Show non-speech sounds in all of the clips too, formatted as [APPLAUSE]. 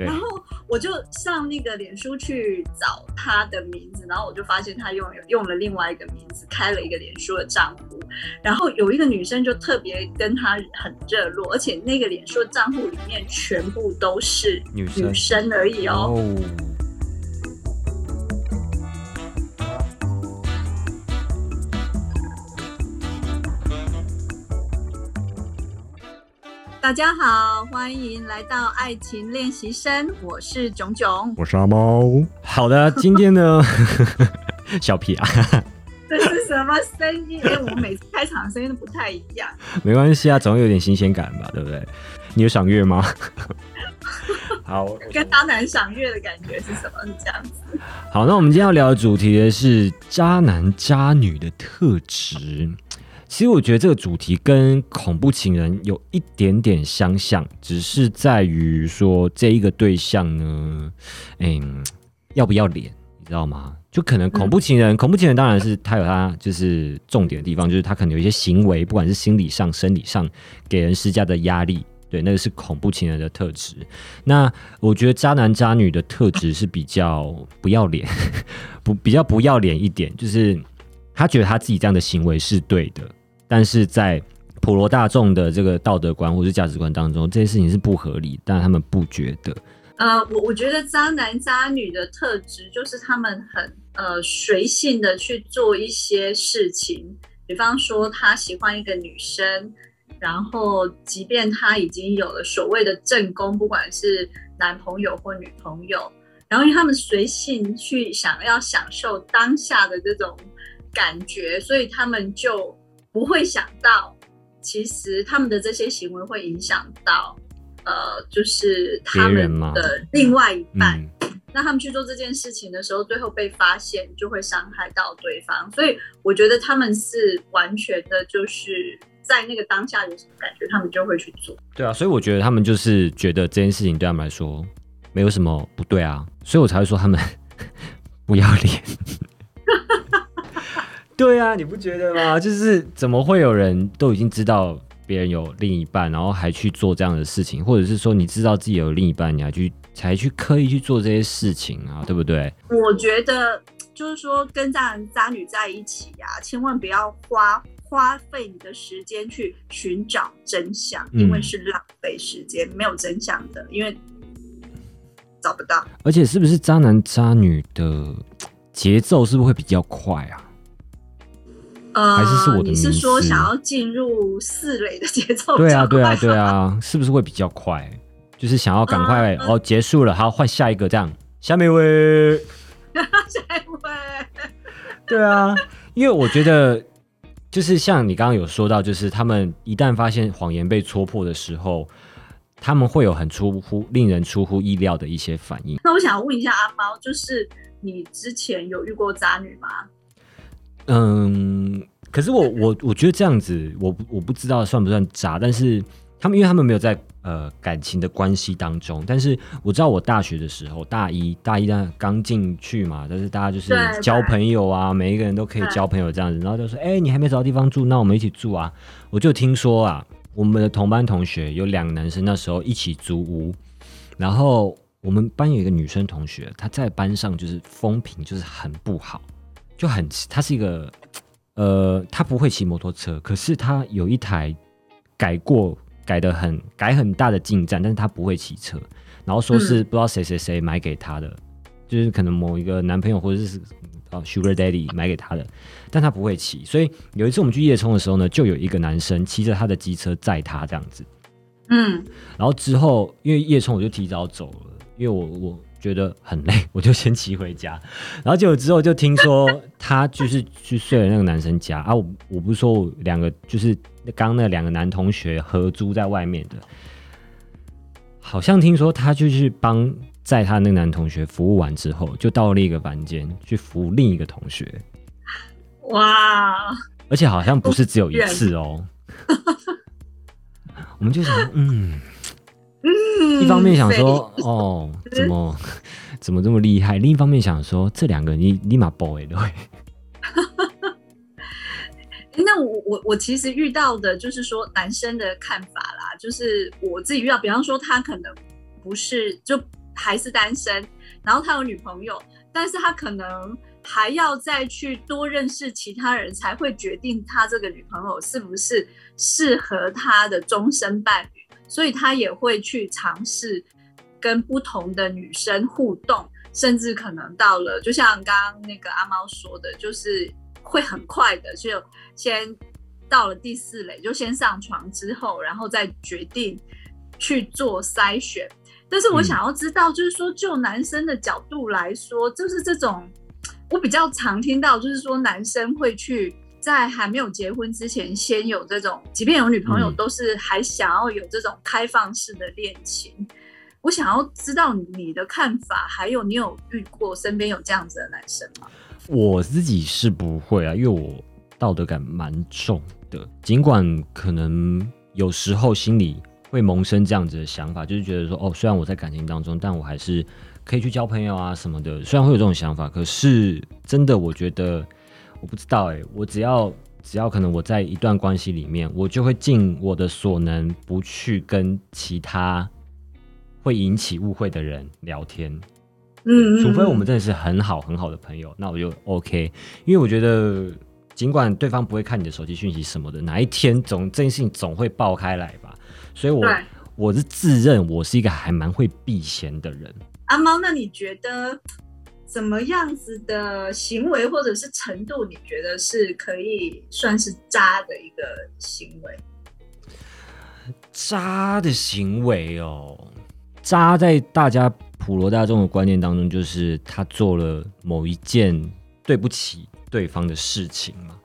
对。然后我就上那个脸书去找他的名字，然后我就发现他用用了另外一个名字开了一个脸书的账户，然后有一个女生就特别跟他很热络，而且那个脸书的账户里面全部都是女生。而已哦。大家好，欢迎来到爱情练习生，我是炯炯。我是阿猫。好的，今天呢，[LAUGHS] 小屁啊，这是什么声音？哎，我们每次开场的声音都不太一样。[LAUGHS] 没关系啊，总有点新鲜感吧，对不对？你有赏月吗？[LAUGHS] 好，跟渣男赏月的感觉是什么？是这样子。好，那我们今天要聊的主题呢是渣男渣女的特质。其实我觉得这个主题跟恐怖情人有一点点相像，只是在于说这一个对象呢，嗯，要不要脸，你知道吗？就可能恐怖情人，恐怖情人当然是他有他就是重点的地方，就是他可能有一些行为，不管是心理上、生理上给人施加的压力，对，那个是恐怖情人的特质。那我觉得渣男渣女的特质是比较不要脸，[LAUGHS] 不比较不要脸一点，就是他觉得他自己这样的行为是对的，但是在普罗大众的这个道德观或是价值观当中，这些事情是不合理，但他们不觉得。呃，我我觉得渣男渣女的特质就是他们很呃随性的去做一些事情，比方说他喜欢一个女生，然后即便他已经有了所谓的正宫，不管是男朋友或女朋友，然后因为他们随性去想要享受当下的这种感觉，所以他们就不会想到，其实他们的这些行为会影响到。呃，就是他人吗的另外一半，嗯，那他们去做这件事情的时候，最后被发现就会伤害到对方，所以我觉得他们是完全的，就是在那个当下有什么感觉，他们就会去做。对啊，所以我觉得他们就是觉得这件事情对他们来说没有什么不对啊，所以我才会说他们 [LAUGHS] 不要脸。对啊，你不觉得吗？就是怎么会有人都已经知道别人有另一半，然后还去做这样的事情，或者是说你知道自己有另一半，你还去才去刻意去做这些事情啊，对不对？我觉得就是说，跟渣男渣女在一起呀、千万不要花花费你的时间去寻找真相，嗯因为是浪费时间，没有真相的，因为找不到。而且是不是渣男渣女的节奏是不是会比较快啊？呃，还是是我的你是说想要进入四垒的节奏？对啊，对啊，对。啊，是不是会比较快？就是想要赶快、嗯哦结束了，好换下一个这样。下面一位，[LAUGHS] 下一位，对啊，因为我觉得就是像你刚刚有说到，就是他们一旦发现谎言被戳破的时候，他们会有很出乎令人出乎意料的一些反应。那我想问一下阿猫，就是你之前有遇过渣女吗？嗯，可是我我我觉得这样子，我不我不知道算不算渣，但是他们因为他们没有在呃感情的关系当中，但是我知道我大学的时候，大一大一呢刚进去嘛，但是大家就是交朋友啊，每一个人都可以交朋友这样子，然后就说，哎、你还没找到地方住，那我们一起住啊。我就听说啊，我们的同班同学有两个男生那时候一起租屋，然后我们班有一个女生同学，她在班上就是风评就是很不好，就很他是一个呃，他不会骑摩托车，可是他有一台改过改的很改很大的进站，但是他不会骑车，然后说是不知道谁谁谁买给他的，就是可能某一个男朋友或者是哦 Sugar Daddy 买给他的，但他不会骑，所以有一次我们去夜冲的时候呢，就有一个男生骑着他的机车载他这样子。嗯，然后之后因为夜冲我就提早走了，因为我我觉得很累，[LAUGHS] 我就先骑回家。然后结果之后就听说 [LAUGHS] 他就是去睡了那个男生家。啊，我我不是说我两个就是刚刚那两个男同学合租在外面的，好像听说他就去帮在他那个男同学服务完之后，就到另一个房间去服务另一个同学，哇，而且好像不是只有一次哦。我们就想，嗯，嗯一方面想说，哦，怎么 [LAUGHS] 怎么这么厉害？另一方面想说，这两个你立马 boy 对，[LAUGHS] 那我我我其实遇到的就是说男生的看法啦，就是我自己遇到，比方说他可能不是就还是单身，然后他有女朋友，但是他可能还要再去多认识其他人才会决定他这个女朋友是不是适合他的终身伴侣，所以他也会去尝试跟不同的女生互动，甚至可能到了，就像刚刚那个阿猫说的，就是会很快的就先到了第四类，就先上床之后，然后再决定去做筛选。但是我想要知道，就是说，就男生的角度来说，就是这种我比较常听到，就是说男生会去在还没有结婚之前，先有这种，即便有女朋友，都是还想要有这种开放式的恋情。我想要知道你的看法，还有你有遇过身边有这样子的男生吗？我自己是不会啊，因为我道德感蛮重的，尽管可能有时候心里。会萌生这样子的想法，就是觉得说，哦，虽然我在感情当中，但我还是可以去交朋友啊什么的。虽然会有这种想法，可是真的，我觉得我不知道哎，我只要只要可能我在一段关系里面，我就会尽我的所能，不去跟其他会引起误会的人聊天。嗯，除非我们真的是很好很好的朋友，那我就 OK。因为我觉得，尽管对方不会看你的手机讯息什么的，哪一天总这件事情总会爆开来吧。所以，我我是自认我是一个还蛮会避嫌的人。阿猫，那你觉得怎么样子的行为或者是程度，你觉得是可以算是渣的一个行为？渣的行为哦，渣在大家普罗大众的观念当中，就是他做了某一件对不起对方的事情嘛。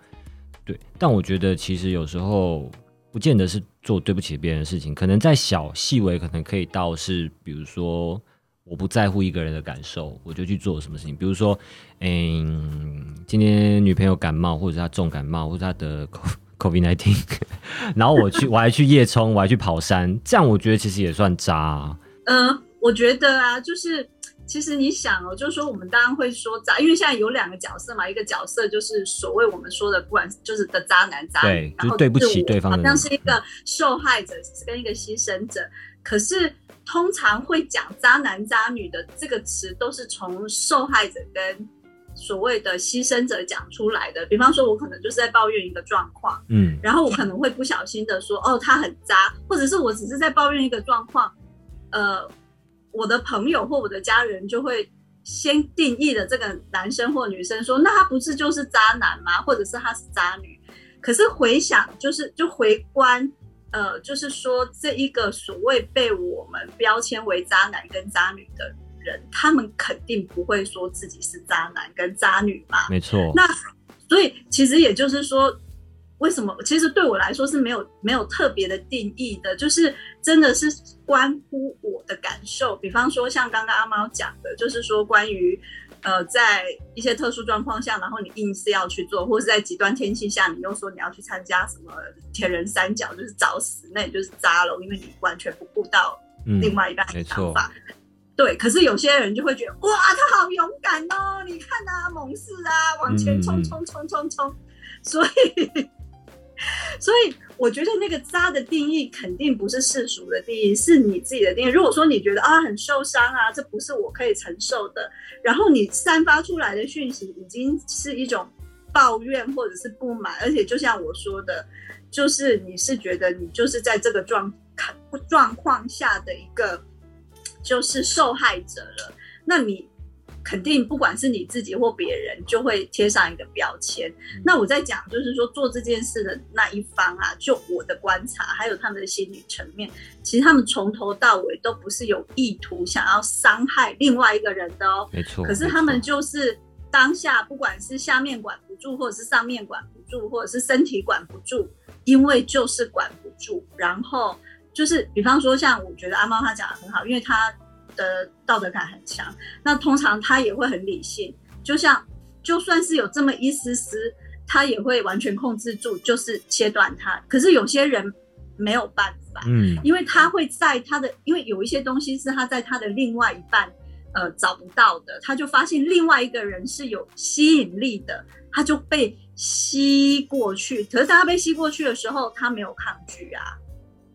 对，但我觉得其实有时候。不见得是做对不起别人的事情，可能在小细微，可能可以到是，比如说我不在乎一个人的感受，我就去做什么事情。比如说，嗯，今天女朋友感冒，或者她重感冒，或者她得 [LAUGHS] COVID nineteen，[LAUGHS] 然后我去，[LAUGHS] 我还去夜冲，我还去跑山，这样我觉得其实也算渣。嗯，我觉得啊，就是。其实你想哦，就是说我们当然会说渣，因为现在有两个角色嘛，一个角色就是所谓我们说的，不管就是的渣男渣女，然后对不起对方，好像是一个受害者跟一个牺牲者。可是通常会讲渣男渣女的这个词，都是从受害者跟所谓的牺牲者讲出来的。比方说，我可能就是在抱怨一个状况，嗯，然后我可能会不小心的说，哦，他很渣，或者是我只是在抱怨一个状况，呃。我的朋友或我的家人就会先定义的这个男生或女生，说那他不是就是渣男吗？或者是他是渣女？可是回想，就是就回观，呃，就是说这一个所谓被我们标签为渣男跟渣女的人，他们肯定不会说自己是渣男跟渣女嘛？没错。那所以其实也就是说。为什么？其实对我来说是没有没有特别的定义的，就是真的是关乎我的感受。比方说，像刚刚阿猫讲的，就是说关于呃，在一些特殊状况下，然后你硬是要去做，或是在极端天气下，你又说你要去参加什么铁人三角，就是找死，那你就是渣了，因为你完全不顾到另外一半的想法。对，可是有些人就会觉得，哇，他好勇敢哦！你看啊，猛士啊，往前冲冲冲冲冲，所以。所以我觉得那个渣的定义肯定不是世俗的定义，是你自己的定义。如果说你觉得啊很受伤啊，这不是我可以承受的，然后你散发出来的讯息已经是一种抱怨或者是不满，而且就像我说的，就是你是觉得你就是在这个状状况下的一个就是受害者了，那你。肯定，不管是你自己或别人，就会贴上一个标签。那我在讲，就是说做这件事的那一方啊，就我的观察，还有他们的心理层面，其实他们从头到尾都不是有意图想要伤害另外一个人的哦。没错。可是他们就是当下，不管是下面管不住，或者是上面管不住，或者是身体管不住，因为就是管不住。然后就是，比方说，像我觉得阿猫他讲的很好，因为他。的道德感很强，那通常他也会很理性，就像就算是有这么一丝丝，他也会完全控制住，就是切断他。可是有些人没有办法，嗯，因为他会在他的，因为有一些东西是他在他的另外一半呃找不到的，他就发现另外一个人是有吸引力的，他就被吸过去。可是当他被吸过去的时候，他没有抗拒啊。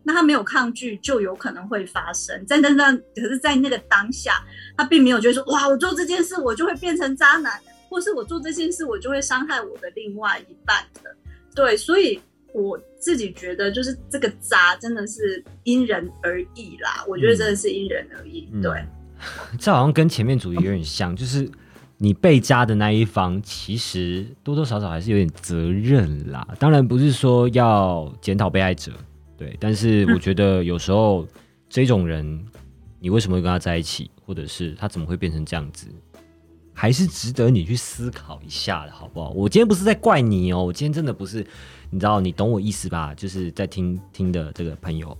那他没有抗拒，就有可能会发生。在那那，可是，在那个当下，他并没有觉得说，哇，我做这件事，我就会变成渣男，或是我做这件事，我就会伤害我的另外一半的。对，所以我自己觉得，就是这个渣真的是因人而异啦。我觉得真的是因人而异。对，[LAUGHS] 这好像跟前面主题有点像，就是你被渣的那一方，其实多多少少还是有点责任啦。当然不是说要检讨被害者。对，但是我觉得有时候这种人，你为什么会跟他在一起，或者是他怎么会变成这样子，还是值得你去思考一下的，好不好？我今天不是在怪你哦，我今天真的不是，你知道，你懂我意思吧？就是在听听的这个朋友，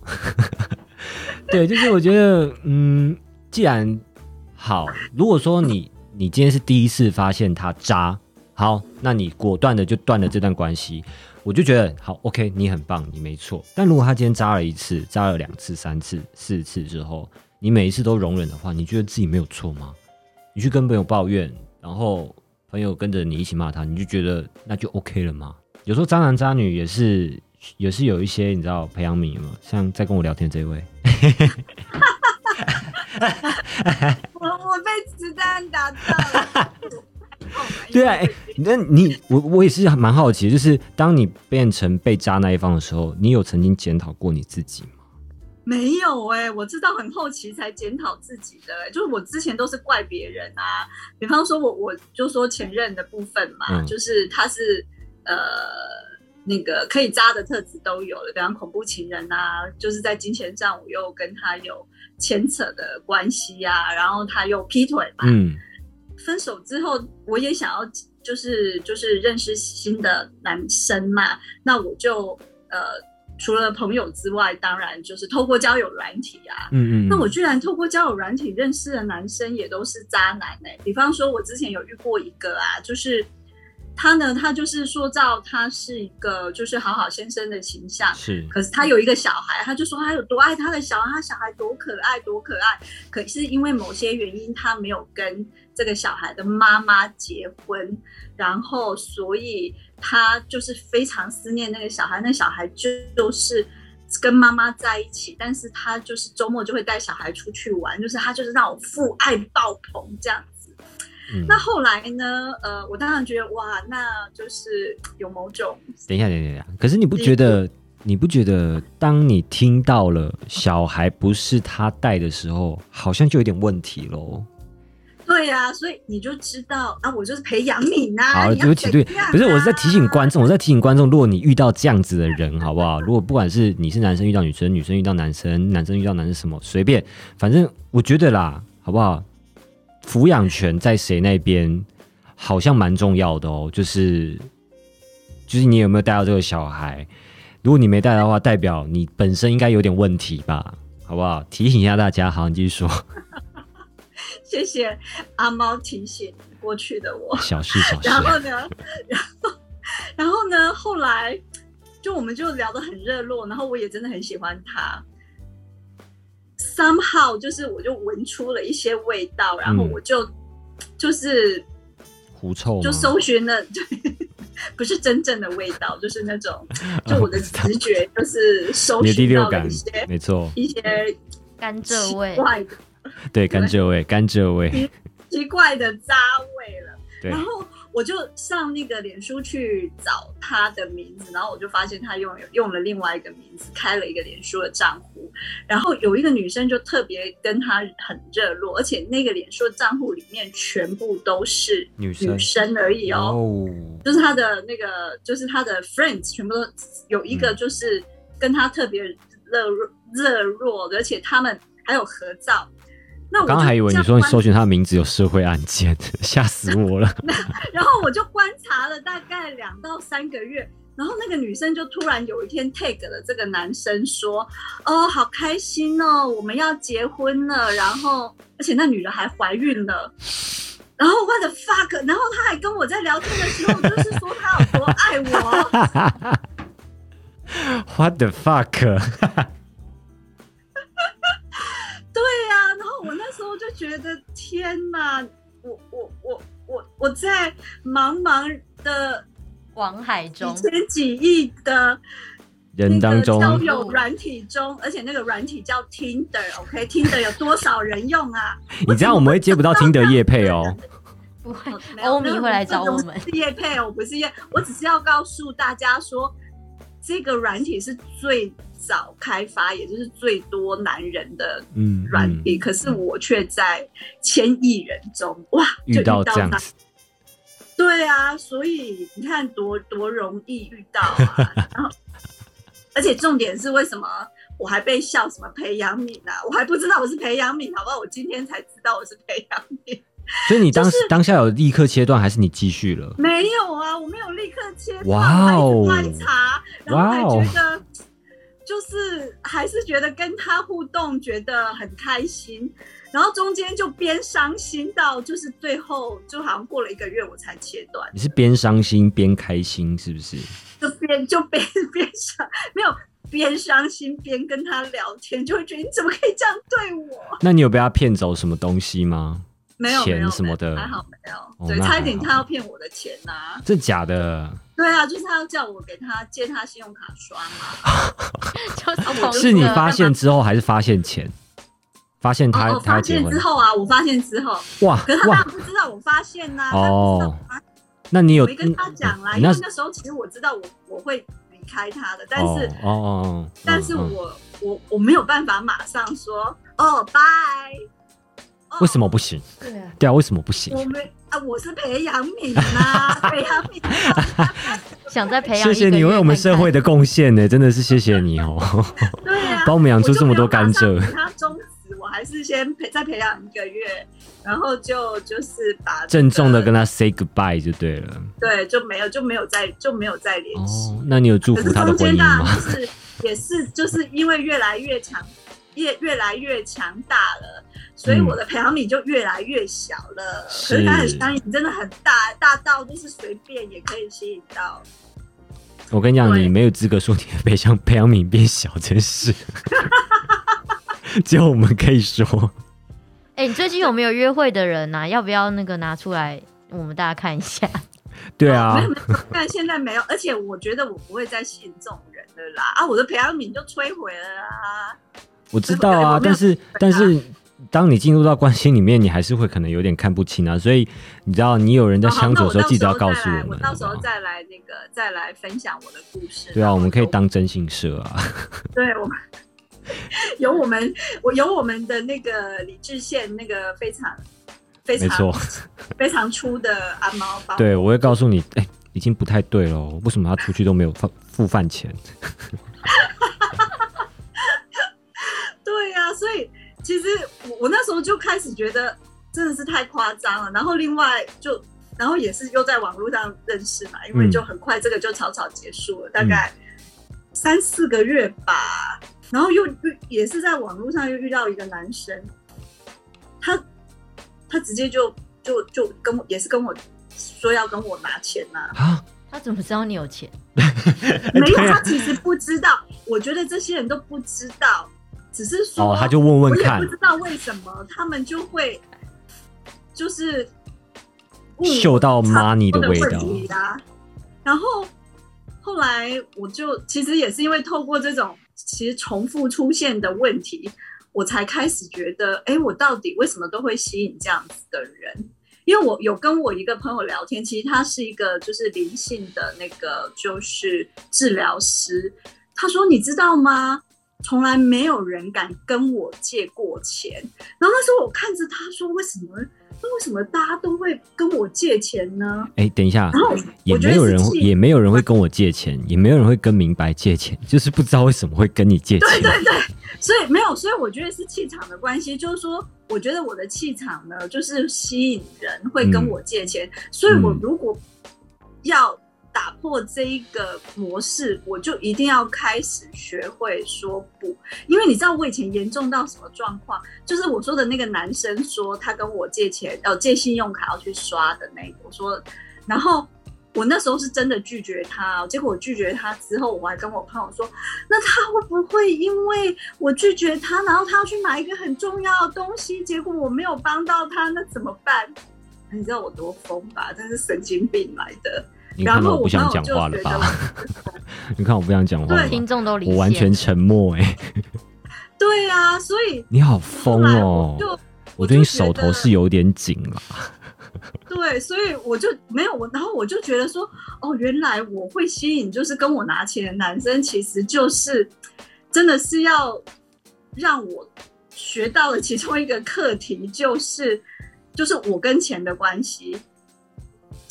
[LAUGHS] 对，就是我觉得，嗯，既然好，如果说你你今天是第一次发现他渣，好，那你果断的就断了这段关系。我就觉得好，OK，你很棒，你没错。但如果他今天扎了一次、扎了两次、三次、四次之后，你每一次都容忍的话，你觉得自己没有错吗？你去跟朋友抱怨，然后朋友跟着你一起骂他，你就觉得那就 OK 了吗？有时候渣男渣女也是也是有一些你知道培养皿吗？像在跟我聊天这位，我 [LAUGHS] 我被子弹打到了。[LAUGHS] 对啊，哎，那你我我也是蛮好奇，就是当你变成被渣那一方的时候，你有曾经检讨过你自己吗？没有哎，我知道很后期才检讨自己的，就是我之前都是怪别人啊。比方说，我我就说前任的部分嘛，就是他是呃那个可以渣的特质都有了，比方恐怖情人啊，就是在金钱上我又跟他有牵扯的关系呀，然后他又劈腿嘛，嗯。分手之后，我也想要就是就是认识新的男生嘛，那我就呃除了朋友之外，当然就是透过交友软体啊，嗯嗯，那我居然透过交友软体认识的男生也都是渣男呢。比方说，我之前有遇过一个啊，就是。他呢，他就是塑造他是一个就是好好先生的形象，是。可是他有一个小孩，他就说他有多爱他的小孩，他小孩多可爱多可爱。可是因为某些原因，他没有跟这个小孩的妈妈结婚，然后所以他就是非常思念那个小孩。那小孩就就是跟妈妈在一起，但是他就是周末就会带小孩出去玩，就是他就是那种父爱爆棚这样子。那后来呢？呃，我当然觉得哇，那就是有某种……等一下，等一下，可是你不觉得？你不觉得？当你听到了小孩不是他带的时候，好像就有点问题喽？对呀，所以你就知道啊，我就是培养你呐。好，对不起，对，不是，我是在提醒观众，我在提醒观众，如果你遇到这样子的人，好不好？如果不管是你是男生遇到女生，女生遇到男生，男生遇到男生，什么随便，反正我觉得啦，好不好？抚养权在谁那边，好像蛮重要的哦。就是，就是你有没有带到这个小孩？如果你没带的话，代表你本身应该有点问题吧？好不好？提醒一下大家。好，你继续说。谢谢阿猫提醒过去的我。小事小事。[LAUGHS] 然后呢？然后，然后呢？后来就我们就聊得很热络，然后我也真的很喜欢他。somehow 就是我就闻出了一些味道，然后我就就是狐臭，就搜寻了，[LAUGHS] 对，不是真正的味道，就是那种，就我的直觉就是搜 [LAUGHS] 寻到一些，没错，一些甘蔗味，怪的，[LAUGHS] 对，甘蔗味，甘蔗味，奇怪的渣味了，然后。我就上那个脸书去找他的名字，然后我就发现他用用了另外一个名字开了一个脸书的账户，然后有一个女生就特别跟他很热络，而且那个脸书的账户里面全部都是女生。而已哦，就是他的那个就是他的 friends 全部都有一个就是跟他特别热热络，而且他们还有合照。我刚刚还以为你说你搜寻他的名字有社会案件，[LAUGHS] 吓死我了。[LAUGHS] 然后我就观察了大概两到三个月，然后那个女生就突然有一天 take 了这个男生说：“哦，好开心哦，我们要结婚了。”然后而且那女的还怀孕了。然后 what the fuck？然后他还跟我在聊天的时候，就是说他有多爱我。[LAUGHS] What the fuck？就觉得天哪，我我我我我在茫茫的网海中，几千几亿的人当中那个交友软体中，而且那个软体叫 Tinder，OK，Tinder、有多少人用啊？[LAUGHS] 你这样我们会接不到 Tinder 叶配哦。不会哦，没有欧米会来找我们不。是叶配哦，不是叶，我只是要告诉大家说，这个软体是最早开发，也就是最多男人的软体，可是我却在千亿人中，哇，就遇到这样他子，对啊，所以你看多多容易遇到啊，[LAUGHS] 然后而且重点是为什么我还被笑什么培养皿啊？我还不知道我是培养皿，好不好？我今天才知道我是培养皿。所以你当时当下有立刻切断，还是你继续了？没有啊，我没有立刻切断，哇哦我还观察，然后还觉得就是还是觉得跟他互动觉得很开心，然后中间就边伤心到就是最后就好像过了一个月我才切断，你是边伤心边开心，是不是？就边就边 [LAUGHS] 边伤没有边伤心边跟他聊天，就会觉得你怎么可以这样对我？那你有被他骗走什么东西吗？没有钱什么的还好没有，哦对，差一点他要骗我的钱呐、这假的？对啊，就是他要叫我给他借他信用卡刷嘛。[LAUGHS] 就是你发现之后，还是发现前？发现他哦，他结婚发现之？后啊，我发现之后，哇可是他当然！不知道我发现呐、他不知道哦那你有我没跟他讲啦，你那因为那时候其实我知道我我会离开他的，但是、哦哦但是我我我没有办法马上说哦拜。哦为什么不行？对啊，对啊，为什么不行？我没啊？我是培养皿呐，[LAUGHS] 培养皿。想再培养谢谢你为我们社会的的贡献呢，真的是谢谢你哦，[LAUGHS] 对啊，帮我们养出这么多甘蔗他终止，我还是先培再培养一个月，然后就就是把、这个郑重的跟他 say goodbye 就对了。对就没有就没有再就没有再联系。哦，那你有祝福他的婚姻吗？就是也是就是因为越来越强，越越来越强大了，所以嗯我的培养皿就越来越小了。是可是他很相引真的很大，大到就是随便也可以吸引到。我跟你讲，你没有资格说你的培养培养皿变小，真是。[LAUGHS] 只有我们可以说，哎、你最近有没有约会的人呐、要不要那个拿出来，我们大家看一下？[LAUGHS] 对啊没，有没有，但现在没有，而且我觉得我不会再吸引这种人了啦。啊，我的培养皿就摧毁了啊。我知道啊，但是但是，当你进入到关系里面，你还是会可能有点看不清啊。所以你知道，你有人在好相处的时候，记得要告诉我们，我到时候？再来那个再来分享我的故事。对啊，我们可以当征信社啊。[LAUGHS] 对我们 [LAUGHS] 有我们我有我们的那个理智线那个非常非常没错，[LAUGHS] 非常粗的阿猫帮对，我会告诉你，哎、已经不太对了，为什么他出去都没有付付饭钱？其实我我那时候就开始觉得真的是太夸张了，然后另外就然后也是又在网络上认识嘛，因为嗯就很快这个就草草结束了，大概三四个月吧，然后又遇也是在网络上又遇到一个男生，他他直接就就就跟我也是跟我说要跟我拿钱呐、啊，他怎么知道你有钱？没有，他其实不知道。我觉得这些人都不知道，只是说，哦，他就问问看我也不，知道为什么他们就会就是嗅到 money 的味道。啊。然后后来我就其实也是因为透过这种其实重复出现的问题，我才开始觉得，哎，我到底为什么都会吸引这样子的人？因为我有跟我一个朋友聊天，其实他是一个就是灵性的那个就是治疗师，他说你知道吗？从来没有人敢跟我借过钱。然后那时候我看着他说，为什么？那为什么大家都会跟我借钱呢？哎、等一下然，后也没有人也没有人会跟我借钱，也没有人会跟明白借钱，就是不知道为什么会跟你借钱。对对对，所以没有，所以我觉得是气场的关系，就是说，我觉得我的气场呢，就是吸引人会跟我借钱，所以我嗯如果要打破这一个模式，我就一定要开始学会说不，因为你知道我以前严重到什么状况，就是我说的那个男生说他跟我借钱，呃，借信用卡要去刷的那个，我说，然后。我那时候是真的拒绝他，结果我拒绝他之后，我还跟我朋友说，那他会不会因为我拒绝他，然后他要去买一个很重要的东西，结果我没有帮到他，那怎么办？[LAUGHS] 你知道我多疯吧？真是神经病来的。你看我到我不想讲话了吧？[LAUGHS] 你看我不想讲话了听众都离我完全沉默哎、对啊，所以你好疯哦我！就我最近手头是有点紧了。对，所以我就没有我，然后我就觉得说，哦，原来我会吸引就是跟我拿钱的男生，其实就是真的是要让我学到了其中一个课题，就是就是我跟钱的关系，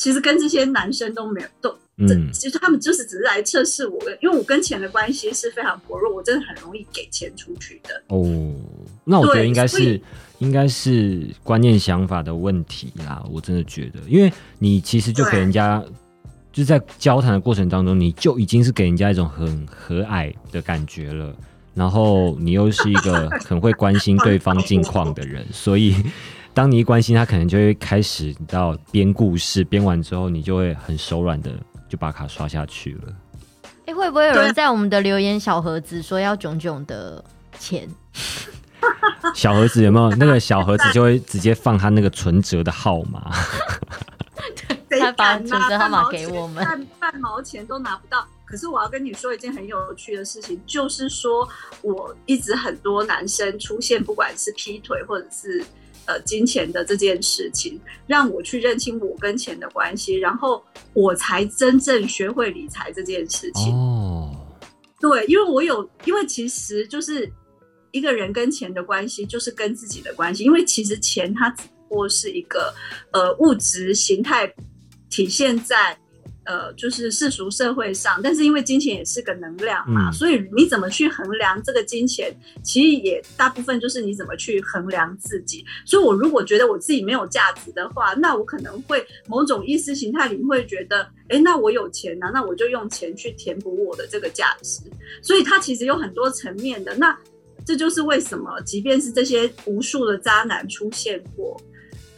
其实跟这些男生都没有都。嗯其实他们就是只是来测试我的，因为我跟钱的关系是非常薄弱，我真的很容易给钱出去的。哦，那我觉得应该是应该是观念想法的问题啦。我真的觉得，因为你其实就给人家就在交谈的过程当中，你就已经是给人家一种很和蔼的感觉了。然后你又是一个很会关心对方近况的人，所以当你一关心他，可能就会开始你知道编故事，编完之后你就会很手软的就把卡刷下去了。哎、会不会有人在我们的留言小盒子说要囧囧的钱？小盒子有没有？那个小盒子就会直接放他那个存折的号码。谁他把敢拿存折号码半毛钱给我们半半毛钱都拿不到。可是我要跟你说一件很有趣的事情，就是说我一直很多男生出现，不管是劈腿或者是呃金钱的这件事情，让我去认清我跟钱的关系，然后我才真正学会理财这件事情。哦，对，因为我有，因为其实就是一个人跟钱的关系，就是跟自己的关系。因为其实钱它只不过是一个呃物质形态体现在呃就是世俗社会上，但是因为金钱也是个能量嘛，嗯所以你怎么去衡量这个金钱，其实也大部分就是你怎么去衡量自己。所以我如果觉得我自己没有价值的话，那我可能会某种意识形态里会觉得，哎，那我有钱呐、那我就用钱去填补我的这个价值。所以它其实有很多层面的。那这就是为什么，即便是这些无数的渣男出现过，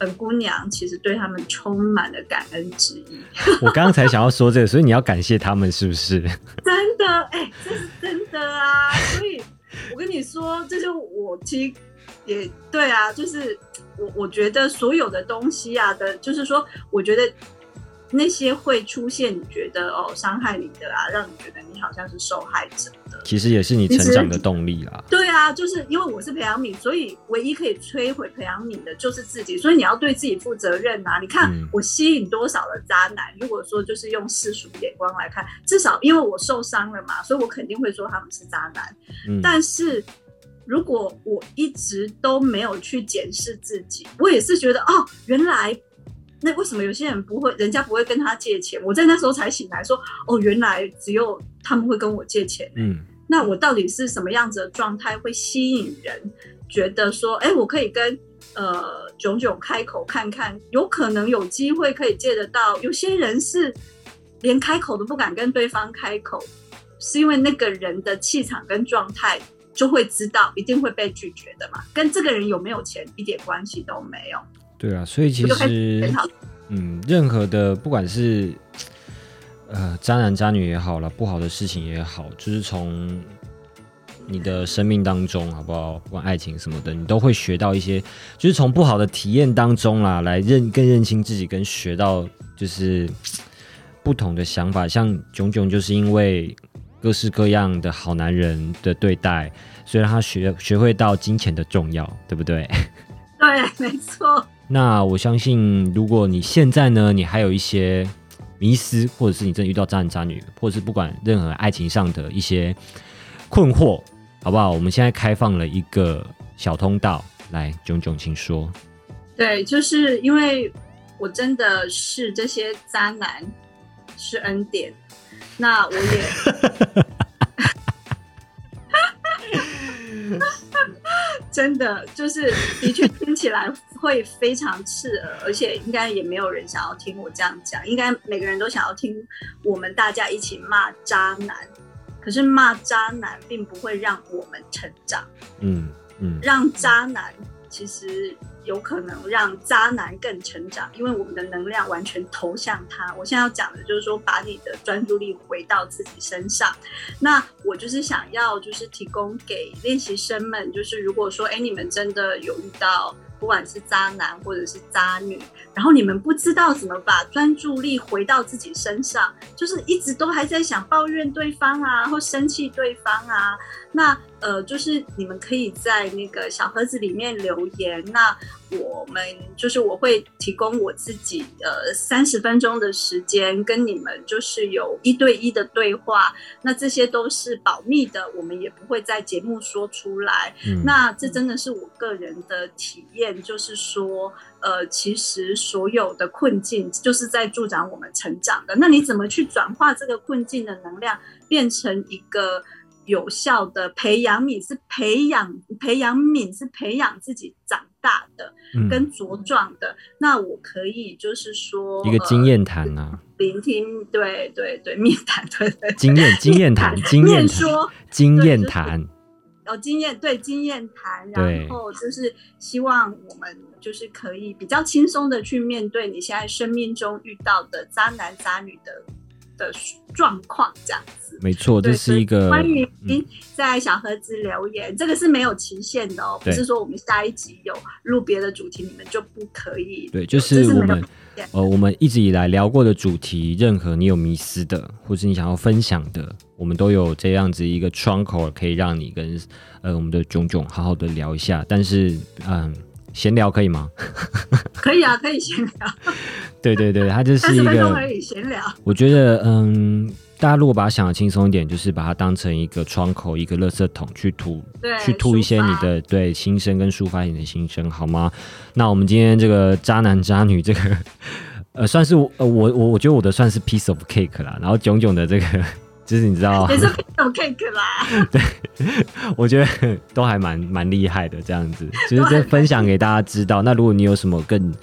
本姑娘其实对他们充满了感恩之意。[LAUGHS] 我刚刚才想要说这个，所以你要感谢他们，是不是？[LAUGHS] 真的，哎、这是真的啊！所以我跟你说，这就我其实也对啊，就是我我觉得所有的东西啊的，就是说，我觉得那些会出现你觉得哦伤害你的啊，让你觉得你好像是受害者的，其实也是你成长的动力啦。对啊，就是因为我是培养皿，所以唯一可以摧毁培养皿的就是自己，所以你要对自己负责任啊！你看嗯我吸引多少的渣男，如果说就是用世俗眼光来看，至少因为我受伤了嘛，所以我肯定会说他们是渣男。嗯，但是如果我一直都没有去检视自己，我也是觉得哦，原来。那为什么有些人不会，人家不会跟他借钱？我在那时候才醒来说，哦，原来只有他们会跟我借钱。嗯那我到底是什么样子的状态会吸引人觉得说，哎，我可以跟呃炯炯开口看看，有可能有机会可以借得到。有些人是连开口都不敢跟对方开口，是因为那个人的气场跟状态就会知道一定会被拒绝的嘛，跟这个人有没有钱一点关系都没有。对啊，所以其实嗯，任何的不管是呃渣男渣女也好了，不好的事情也好，就是从你的生命当中，好不好？不管爱情什么的，你都会学到一些，就是从不好的体验当中啦，来认更认清自己，跟学到就是不同的想法。像炯炯就是因为各式各样的好男人的对待，所以让他学学会到金钱的重要，对不对？[LAUGHS] 对，没错。那我相信，如果你现在呢，你还有一些迷失，或者是你真的遇到渣男渣女，或者是不管任何爱情上的一些困惑，好不好？我们现在开放了一个小通道，来，炯炯，请说。对，就是因为我真的是这些渣男是恩典，那我也 [LAUGHS] 真的就是的确听起来会非常刺耳，而且应该也没有人想要听我这样讲，应该每个人都想要听我们大家一起骂渣男。可是骂渣男并不会让我们成长。嗯嗯，让渣男其实有可能让渣男更成长，因为我们的能量完全投向他。我现在要讲的就是说，把你的专注力回到自己身上。那我就是想要，就是提供给练习生们，就是如果说，哎，你们真的有遇到。不不管是渣男或者是渣女，然后你们不知道怎么把专注力回到自己身上，就是一直都还在想抱怨对方啊，或生气对方啊。那呃，就是你们可以在那个小盒子里面留言，那我们就是我会提供我自己呃三十分钟的时间跟你们就是有一对一的对话，那这些都是保密的，我们也不会在节目说出来。嗯那这真的是我个人的体验，就是说，呃，其实所有的困境就是在助长我们成长的。那你怎么去转化这个困境的能量，变成一个有效的培养皿？是培养培养皿，是培养自己长大的嗯跟茁壮的。那我可以就是说一个经验谈啊，呃聆听，对对对，[LAUGHS] 面谈，对对，经验经验谈，经验说。经验谈，有经验，对经验谈，然后就是希望我们就是可以比较轻松的去面对你现在生命中遇到的渣男渣女的的状况，这样子。没错，这是一个欢迎嗯在小盒子留言，这个是没有期限的哦，不是说我们下一集有录别的主题，你们就不可以。对，就是我们呃，我们一直以来聊过的主题，任何你有迷思的，或是你想要分享的，我们都有这样子一个窗口，可以让你跟呃我们的炯炯好好的聊一下。但是，嗯，闲聊可以吗？可以啊，可以闲聊，对对对，它就是一个而已，闲聊。我觉得，嗯，大家如果把它想的轻松一点，就是把它当成一个窗口，一个垃圾桶去吐，去吐一些你的对心声跟抒发你的心声，好吗？那我们今天这个渣男渣女这个，呃，算是我呃我我我觉得我的算是 piece of cake 啦，然后炯炯的这个，就是你知道，也是有 cake 啦。我觉得都还蛮蛮厉害的，这样子，就是这分享给大家知道。那如果你有什么更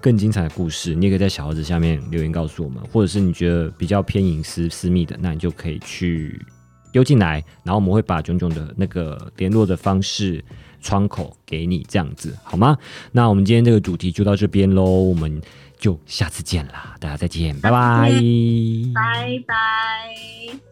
更精彩的故事，你也可以在小盒子下面留言告诉我们，或者是你觉得比较偏隐私私密的，那你就可以去丢进来，然后我们会把炯炯的那个联络的方式窗口给你，这样子好吗？那我们今天这个主题就到这边喽，我们就下次见啦，大家再见，拜拜。拜拜。